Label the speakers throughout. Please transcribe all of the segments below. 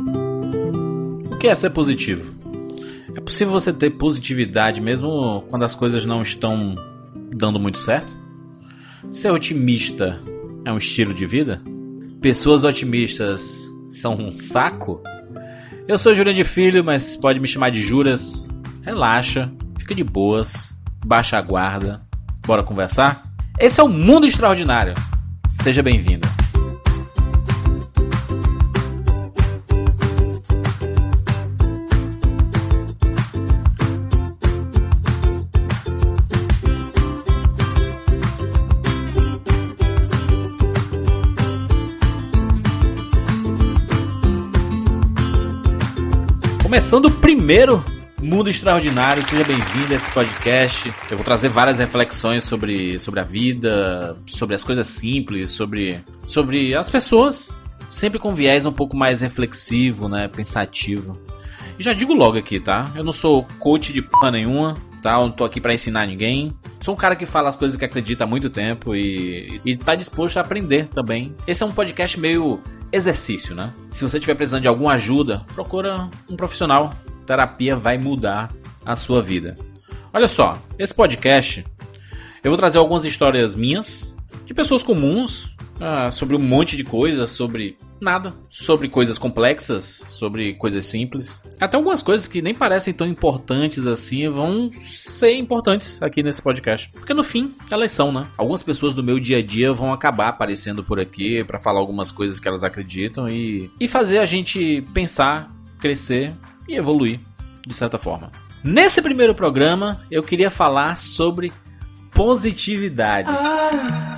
Speaker 1: O que é ser positivo? É possível você ter positividade mesmo quando as coisas não estão dando muito certo? Ser otimista é um estilo de vida? Pessoas otimistas são um saco? Eu sou Júlia de Filho, mas pode me chamar de Juras. Relaxa, fica de boas, baixa a guarda. Bora conversar? Esse é o Mundo Extraordinário. Seja bem-vindo. Começando o primeiro Mundo Extraordinário, seja bem-vindo a esse podcast. Eu vou trazer várias reflexões sobre, sobre a vida, sobre as coisas simples, sobre, sobre as pessoas, sempre com viés um pouco mais reflexivo, né, pensativo. E já digo logo aqui, tá? Eu não sou coach de p nenhuma, tá? Eu não tô aqui para ensinar ninguém. Sou um cara que fala as coisas que acredita há muito tempo e, e tá disposto a aprender também. Esse é um podcast meio exercício, né? Se você estiver precisando de alguma ajuda, procura um profissional. Terapia vai mudar a sua vida. Olha só, esse podcast eu vou trazer algumas histórias minhas de pessoas comuns ah, sobre um monte de coisas, sobre nada, sobre coisas complexas, sobre coisas simples. Até algumas coisas que nem parecem tão importantes assim vão ser importantes aqui nesse podcast. Porque no fim, elas são, né? Algumas pessoas do meu dia a dia vão acabar aparecendo por aqui para falar algumas coisas que elas acreditam e, e fazer a gente pensar, crescer e evoluir de certa forma. Nesse primeiro programa, eu queria falar sobre positividade. Ah.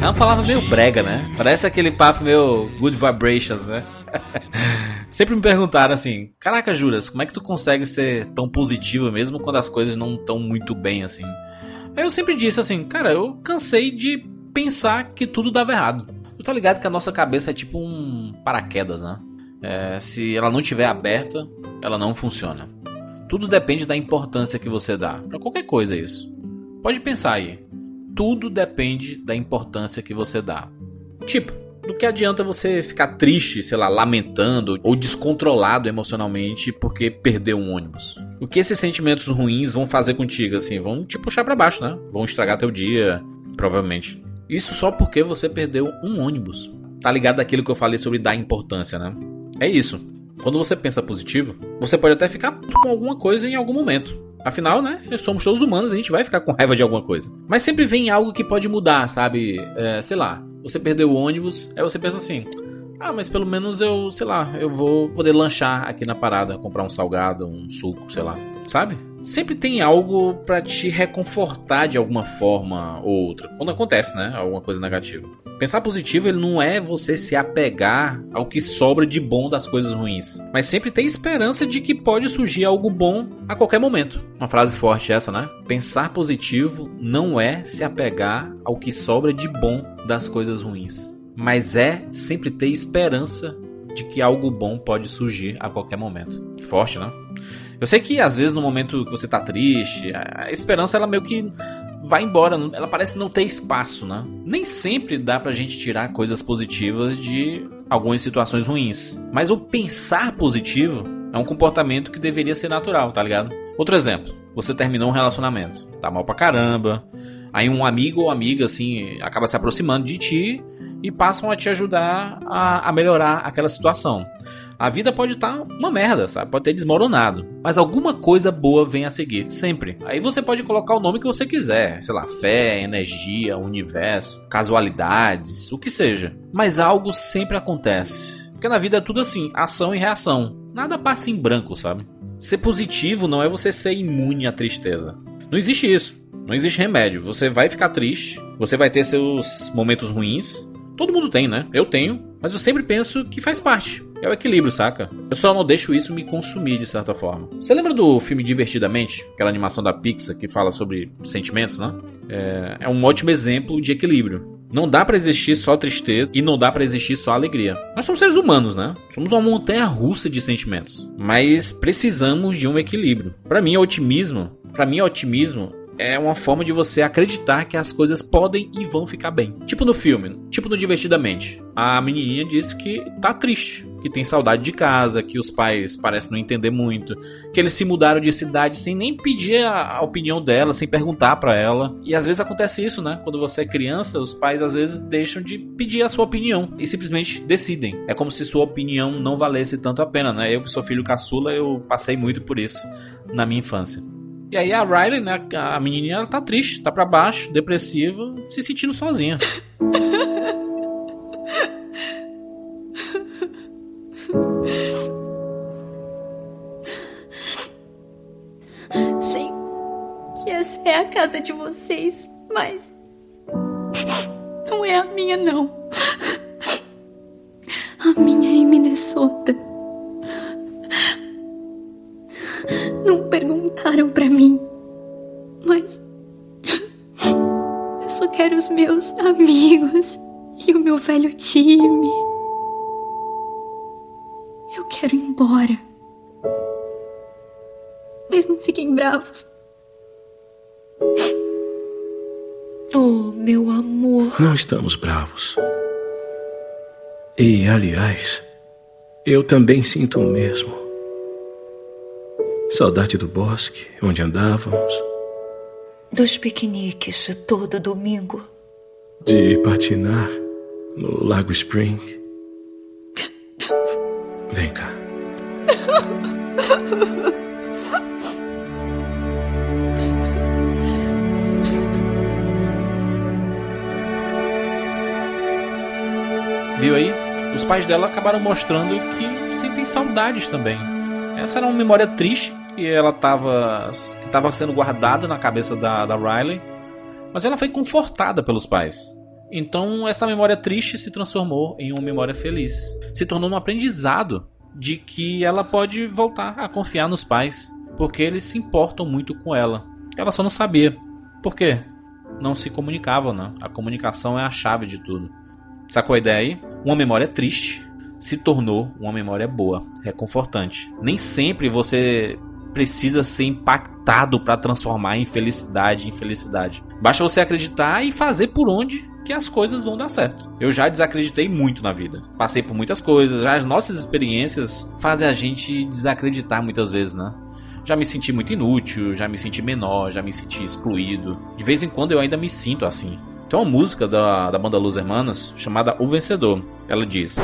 Speaker 1: É uma palavra meio brega, né? Parece aquele papo meio good vibrations, né? Sempre me perguntaram assim: Caraca, Juras, como é que tu consegue ser tão positivo mesmo quando as coisas não estão muito bem assim? Aí eu sempre disse assim: Cara, eu cansei de pensar que tudo dava errado. Tu tá ligado que a nossa cabeça é tipo um paraquedas, né? É, se ela não estiver aberta, ela não funciona. Tudo depende da importância que você dá. Para qualquer coisa isso. Pode pensar aí tudo depende da importância que você dá. Tipo, do que adianta você ficar triste, sei lá, lamentando ou descontrolado emocionalmente porque perdeu um ônibus? O que esses sentimentos ruins vão fazer contigo, assim? Vão te puxar para baixo, né? Vão estragar teu dia, provavelmente. Isso só porque você perdeu um ônibus. Tá ligado daquilo que eu falei sobre dar importância, né? É isso. Quando você pensa positivo, você pode até ficar com alguma coisa em algum momento. Afinal, né? Somos todos humanos, a gente vai ficar com raiva de alguma coisa. Mas sempre vem algo que pode mudar, sabe? É, sei lá, você perdeu o ônibus, aí você pensa assim: ah, mas pelo menos eu, sei lá, eu vou poder lanchar aqui na parada, comprar um salgado, um suco, sei lá, sabe? sempre tem algo para te reconfortar de alguma forma ou outra. Quando acontece, né? Alguma coisa negativa. Pensar positivo ele não é você se apegar ao que sobra de bom das coisas ruins, mas sempre ter esperança de que pode surgir algo bom a qualquer momento. Uma frase forte essa, né? Pensar positivo não é se apegar ao que sobra de bom das coisas ruins, mas é sempre ter esperança de que algo bom pode surgir a qualquer momento. Forte, né? Eu sei que às vezes no momento que você tá triste, a esperança ela meio que vai embora, ela parece não ter espaço, né? Nem sempre dá pra gente tirar coisas positivas de algumas situações ruins. Mas o pensar positivo é um comportamento que deveria ser natural, tá ligado? Outro exemplo, você terminou um relacionamento, tá mal pra caramba, aí um amigo ou amiga assim acaba se aproximando de ti e passam a te ajudar a, a melhorar aquela situação. A vida pode estar tá uma merda, sabe? Pode ter desmoronado. Mas alguma coisa boa vem a seguir, sempre. Aí você pode colocar o nome que você quiser, sei lá, fé, energia, universo, casualidades, o que seja. Mas algo sempre acontece. Porque na vida é tudo assim, ação e reação. Nada passa em branco, sabe? Ser positivo não é você ser imune à tristeza. Não existe isso. Não existe remédio. Você vai ficar triste, você vai ter seus momentos ruins. Todo mundo tem, né? Eu tenho, mas eu sempre penso que faz parte. É o equilíbrio, saca? Eu só não deixo isso me consumir de certa forma. Você lembra do filme Divertidamente? Aquela animação da Pixar que fala sobre sentimentos, né? É, é um ótimo exemplo de equilíbrio. Não dá para existir só tristeza e não dá para existir só alegria. Nós somos seres humanos, né? Somos uma montanha russa de sentimentos, mas precisamos de um equilíbrio. Para mim, otimismo, para mim, otimismo é uma forma de você acreditar que as coisas podem e vão ficar bem. Tipo no filme, tipo no Divertidamente. A menininha disse que tá triste, que tem saudade de casa, que os pais parecem não entender muito, que eles se mudaram de cidade sem nem pedir a, opinião dela, sem perguntar para ela. E às vezes acontece isso, né? Quando você é criança, os pais às vezes deixam de pedir a sua opinião e simplesmente decidem. É como se sua opinião não valesse tanto a pena, né? Eu que sou filho caçula, eu passei muito por isso na minha infância. E aí a Riley, né, a menininha, ela tá triste, tá para baixo, depressiva, se sentindo sozinha.
Speaker 2: Sei que essa é a casa de vocês, mas não é a minha não. A minha é em Minnesota. Não perguntaram para mim. Mas. Eu só quero os meus amigos e o meu velho time. Eu quero ir embora. Mas não fiquem bravos.
Speaker 3: Oh, meu amor.
Speaker 4: Não estamos bravos. E, aliás, eu também sinto o mesmo. Saudade do bosque, onde andávamos.
Speaker 3: Dos piqueniques de todo domingo.
Speaker 4: De patinar no Lago Spring. Vem cá.
Speaker 1: Viu aí? Os pais dela acabaram mostrando que sentem saudades também. Essa era uma memória triste que ela estava que tava sendo guardada na cabeça da, da Riley, mas ela foi confortada pelos pais. Então essa memória triste se transformou em uma memória feliz, se tornou um aprendizado de que ela pode voltar a confiar nos pais, porque eles se importam muito com ela. Ela só não sabia. Por quê? Não se comunicavam, né? A comunicação é a chave de tudo. Sacou a ideia aí? Uma memória triste se tornou uma memória boa, reconfortante. Nem sempre você precisa ser impactado para transformar em felicidade em felicidade. Basta você acreditar e fazer por onde que as coisas vão dar certo. Eu já desacreditei muito na vida. Passei por muitas coisas, as nossas experiências fazem a gente desacreditar muitas vezes, né? Já me senti muito inútil, já me senti menor, já me senti excluído. De vez em quando eu ainda me sinto assim. Tem uma música da, da banda Los Hermanos chamada O Vencedor. Ela diz.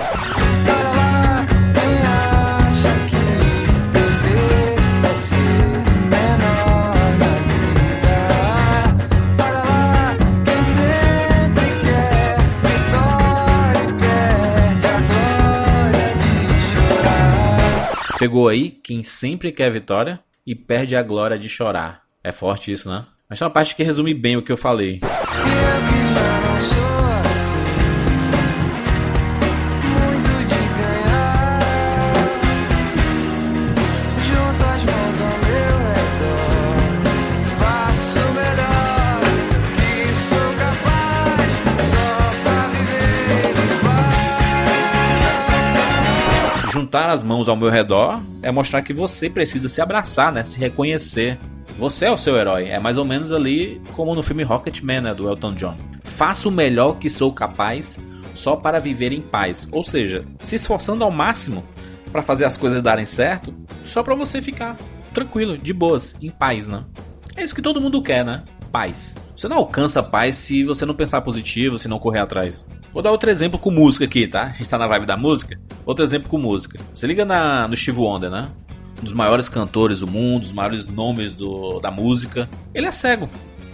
Speaker 1: Pegou aí quem sempre quer vitória e perde a glória de chorar. É forte isso, né? Mas tem uma parte que resume bem o que eu falei. Juntar as mãos ao meu redor é mostrar que você precisa se abraçar, né? Se reconhecer. Você é o seu herói. É mais ou menos ali como no filme Rocketman, né? Do Elton John. Faça o melhor que sou capaz só para viver em paz. Ou seja, se esforçando ao máximo para fazer as coisas darem certo, só para você ficar tranquilo, de boas, em paz, né? É isso que todo mundo quer, né? Paz. Você não alcança paz se você não pensar positivo, se não correr atrás. Vou dar outro exemplo com música aqui, tá? A gente tá na vibe da música. Outro exemplo com música. Você liga na, no Steve Wonder, né? Um dos maiores cantores do mundo, os maiores nomes do, da música. Ele é cego.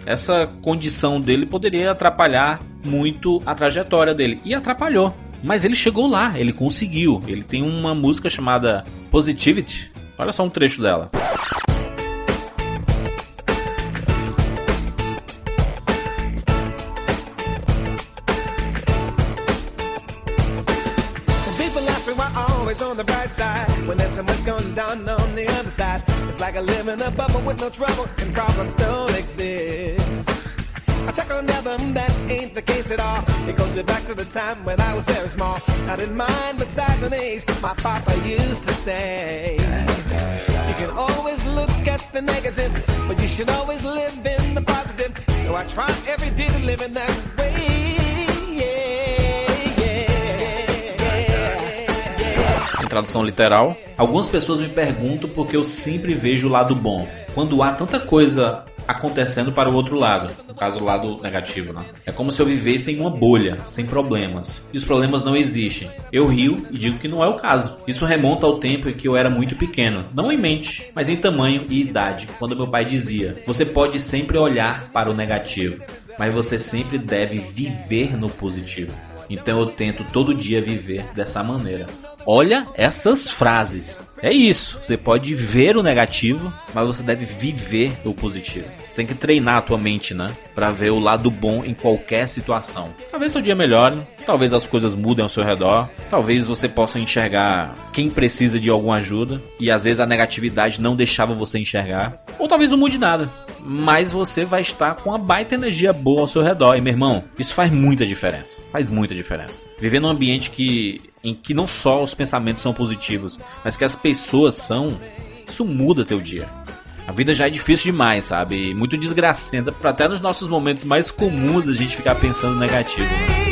Speaker 1: Essa condição dele poderia atrapalhar muito a trajetória dele. E atrapalhou. Mas ele chegou lá, ele conseguiu. Ele tem uma música chamada Positivity. Olha só um trecho dela.
Speaker 5: With no trouble and problems don't exist. I check on them, that ain't the case at all. It goes back to the time when I was very small. I didn't mind but size and age. My papa used to say, You can always look at the negative, but you should always live in the positive. So I try every day to live in that
Speaker 1: tradução literal, algumas pessoas me perguntam porque eu sempre vejo o lado bom. Quando há tanta coisa acontecendo para o outro lado, no caso o lado negativo, né? É como se eu vivesse em uma bolha, sem problemas. E os problemas não existem. Eu rio e digo que não é o caso. Isso remonta ao tempo em que eu era muito pequeno, não em mente, mas em tamanho e idade, quando meu pai dizia: "Você pode sempre olhar para o negativo, mas você sempre deve viver no positivo". Então eu tento todo dia viver dessa maneira. Olha essas frases. É isso. Você pode ver o negativo, mas você deve viver o positivo. Você tem que treinar a tua mente, né? Pra ver o lado bom em qualquer situação. Talvez seu dia melhore, talvez as coisas mudem ao seu redor, talvez você possa enxergar quem precisa de alguma ajuda e às vezes a negatividade não deixava você enxergar, ou talvez não mude nada. Mas você vai estar com uma baita energia boa ao seu redor. E meu irmão, isso faz muita diferença. Faz muita diferença. Viver num ambiente que, em que não só os pensamentos são positivos, mas que as pessoas são, isso muda teu dia. A vida já é difícil demais, sabe? Muito desgracenta, até nos nossos momentos mais comuns a gente ficar pensando negativo. Né?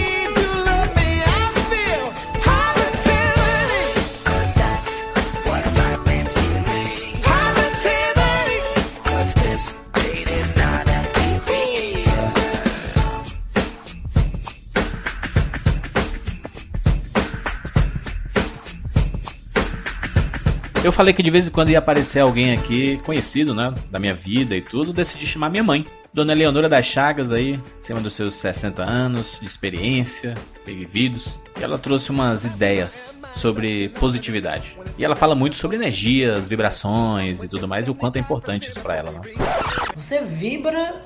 Speaker 1: Eu falei que de vez em quando ia aparecer alguém aqui conhecido, né? Da minha vida e tudo. Decidi chamar minha mãe. Dona Leonora das Chagas aí, acima dos seus 60 anos de experiência, vividos. E ela trouxe umas ideias sobre positividade. E ela fala muito sobre energias, vibrações e tudo mais, e o quanto é importante isso para ela, né?
Speaker 6: Você vibra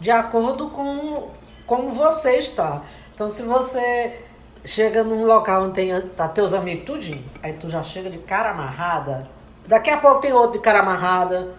Speaker 6: de acordo com como você está. Então, se você chega num local onde tem tá teus amigos tudinho, aí tu já chega de cara amarrada. Daqui a pouco tem outro de cara amarrada.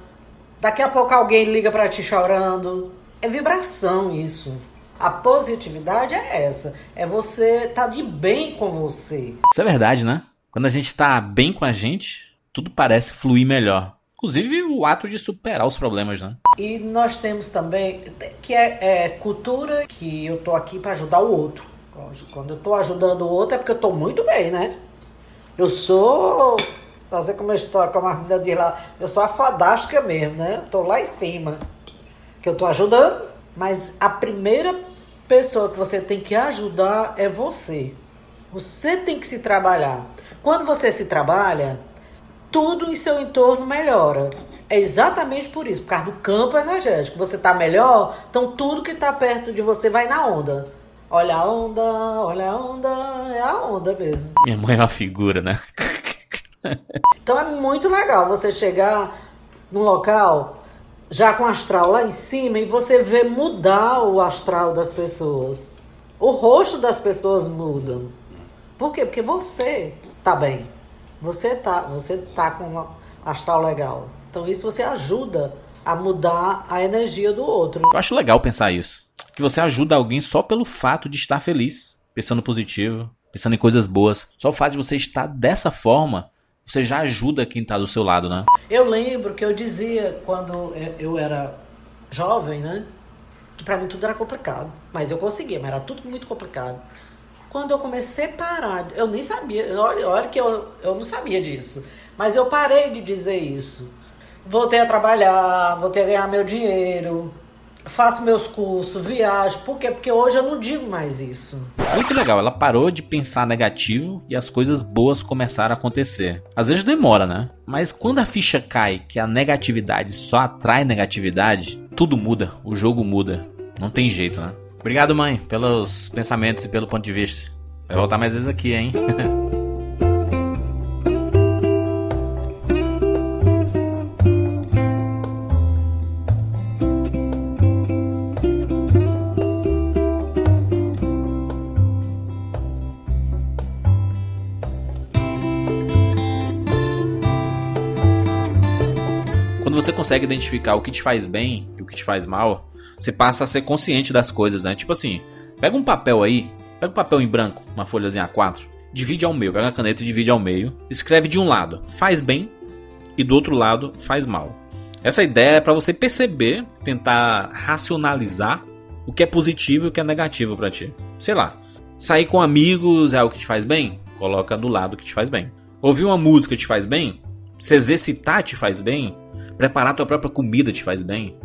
Speaker 6: Daqui a pouco alguém liga para ti chorando. É vibração isso. A positividade é essa. É você tá de bem com você.
Speaker 1: Isso é verdade, né? Quando a gente tá bem com a gente, tudo parece fluir melhor. Inclusive o ato de superar os problemas, né?
Speaker 6: E nós temos também que é, é cultura que eu tô aqui para ajudar o outro. Quando eu estou ajudando o outro é porque eu estou muito bem, né? Eu sou. Fazer como a história, como a menina diz lá, eu sou a fadástica mesmo, né? Estou lá em cima. Que eu estou ajudando, mas a primeira pessoa que você tem que ajudar é você. Você tem que se trabalhar. Quando você se trabalha, tudo em seu entorno melhora. É exatamente por isso, por causa do campo energético. Você está melhor, então tudo que está perto de você vai na onda. Olha a onda, olha a onda, é a onda mesmo.
Speaker 1: Minha mãe é uma figura, né?
Speaker 6: então é muito legal você chegar num local já com astral lá em cima e você ver mudar o astral das pessoas. O rosto das pessoas muda. Por quê? Porque você tá bem. Você tá, você tá com um astral legal. Então isso você ajuda a mudar a energia do outro.
Speaker 1: Eu acho legal pensar isso que você ajuda alguém só pelo fato de estar feliz, pensando positivo, pensando em coisas boas. Só o fato de você estar dessa forma, você já ajuda quem está do seu lado, né?
Speaker 6: Eu lembro que eu dizia quando eu era jovem, né? Que para mim tudo era complicado. Mas eu conseguia, mas era tudo muito complicado. Quando eu comecei a parar, eu nem sabia, olha, olha que eu, eu não sabia disso. Mas eu parei de dizer isso. Voltei a trabalhar, voltei a ganhar meu dinheiro, faço meus cursos, viajo. Por quê? Porque hoje eu não digo mais isso.
Speaker 1: Que legal, ela parou de pensar negativo e as coisas boas começaram a acontecer. Às vezes demora, né? Mas quando a ficha cai que a negatividade só atrai negatividade, tudo muda, o jogo muda. Não tem jeito, né? Obrigado, mãe, pelos pensamentos e pelo ponto de vista. Vai voltar mais vezes aqui, hein? consegue identificar o que te faz bem e o que te faz mal, você passa a ser consciente das coisas, né? Tipo assim, pega um papel aí, pega um papel em branco, uma folhazinha A4, divide ao meio, pega uma caneta e divide ao meio, escreve de um lado, faz bem, e do outro lado, faz mal. Essa ideia é para você perceber, tentar racionalizar o que é positivo e o que é negativo para ti. Sei lá, sair com amigos é o que te faz bem? Coloca do lado que te faz bem. Ouvir uma música te faz bem? Se exercitar te faz bem? Preparar tua própria comida te faz bem?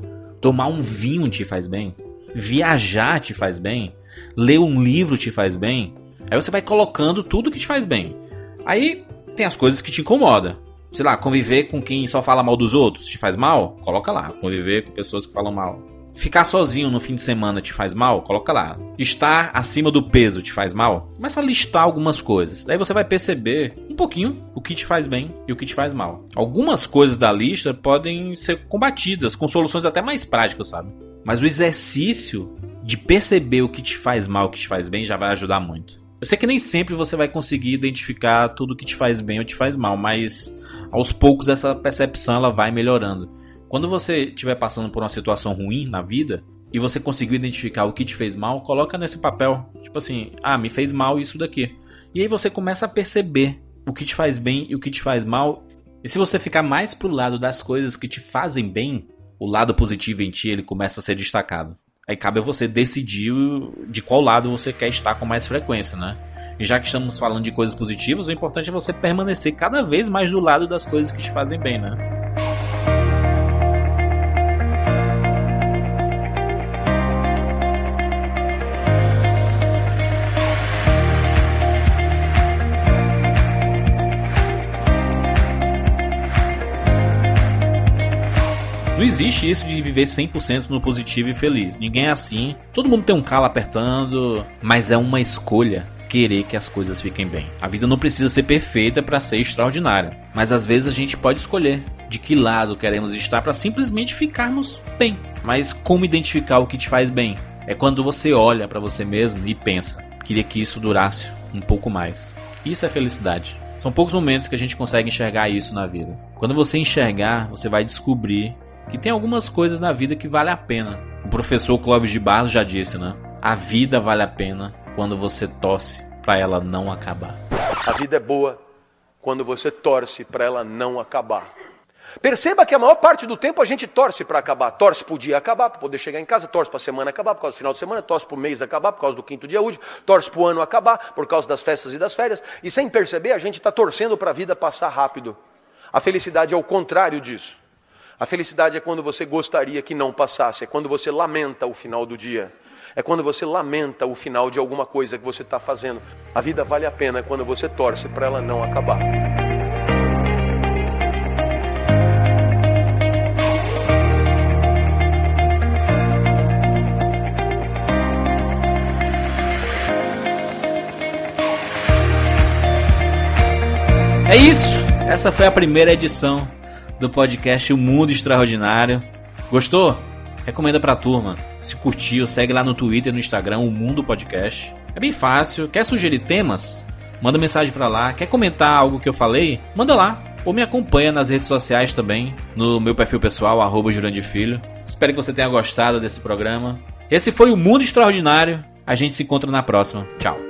Speaker 1: Tomar um vinho te faz bem? Viajar te faz bem? Ler um livro te faz bem? Aí você vai colocando tudo que te faz bem. Aí tem as coisas que te incomodam. Sei lá, conviver com quem só fala mal dos outros te faz mal? Coloca lá. Conviver com pessoas que falam mal. Ficar sozinho no fim de semana te faz mal? Coloca lá. Estar acima do peso te faz mal? Começa a listar algumas coisas. Daí você vai perceber um pouquinho o que te faz bem e o que te faz mal. Algumas coisas da lista podem ser combatidas com soluções até mais práticas, sabe? Mas o exercício de perceber o que te faz mal e o que te faz bem já vai ajudar muito. Eu sei que nem sempre você vai conseguir identificar tudo que te faz bem ou te faz mal, mas aos poucos essa percepção ela vai melhorando. Quando você estiver passando por uma situação ruim na vida e você conseguiu identificar o que te fez mal, coloca nesse papel. Tipo assim, ah, me fez mal isso daqui. E aí você começa a perceber o que te faz bem e o que te faz mal. E se você ficar mais pro lado das coisas que te fazem bem, o lado positivo em ti ele começa a ser destacado. Aí cabe a você decidir de qual lado você quer estar com mais frequência, né? E já que estamos falando de coisas positivas, o importante é você permanecer cada vez mais do lado das coisas que te fazem bem, né? Existe isso de viver 100% no positivo e feliz. Ninguém é assim. Todo mundo tem um calo apertando, mas é uma escolha querer que as coisas fiquem bem. A vida não precisa ser perfeita para ser extraordinária, mas às vezes a gente pode escolher de que lado queremos estar para simplesmente ficarmos bem. Mas como identificar o que te faz bem? É quando você olha para você mesmo e pensa: queria que isso durasse um pouco mais. Isso é felicidade. São poucos momentos que a gente consegue enxergar isso na vida. Quando você enxergar, você vai descobrir que tem algumas coisas na vida que vale a pena. O professor Clóvis de Barros já disse, né? A vida vale a pena quando você torce para ela não acabar.
Speaker 7: A vida é boa quando você torce para ela não acabar. Perceba que a maior parte do tempo a gente torce para acabar. Torce para o dia acabar, para poder chegar em casa, torce para semana acabar, por causa do final de semana, torce para o mês acabar, por causa do quinto dia útil, torce para o ano acabar, por causa das festas e das férias. E sem perceber, a gente está torcendo para a vida passar rápido. A felicidade é o contrário disso. A felicidade é quando você gostaria que não passasse, é quando você lamenta o final do dia, é quando você lamenta o final de alguma coisa que você está fazendo. A vida vale a pena quando você torce para ela não acabar.
Speaker 1: É isso! Essa foi a primeira edição do podcast O Mundo Extraordinário. Gostou? Recomenda pra turma. Se curtiu, segue lá no Twitter e no Instagram, O Mundo Podcast. É bem fácil. Quer sugerir temas? Manda mensagem pra lá. Quer comentar algo que eu falei? Manda lá. Ou me acompanha nas redes sociais também, no meu perfil pessoal, arroba Filho. Espero que você tenha gostado desse programa. Esse foi o Mundo Extraordinário. A gente se encontra na próxima. Tchau.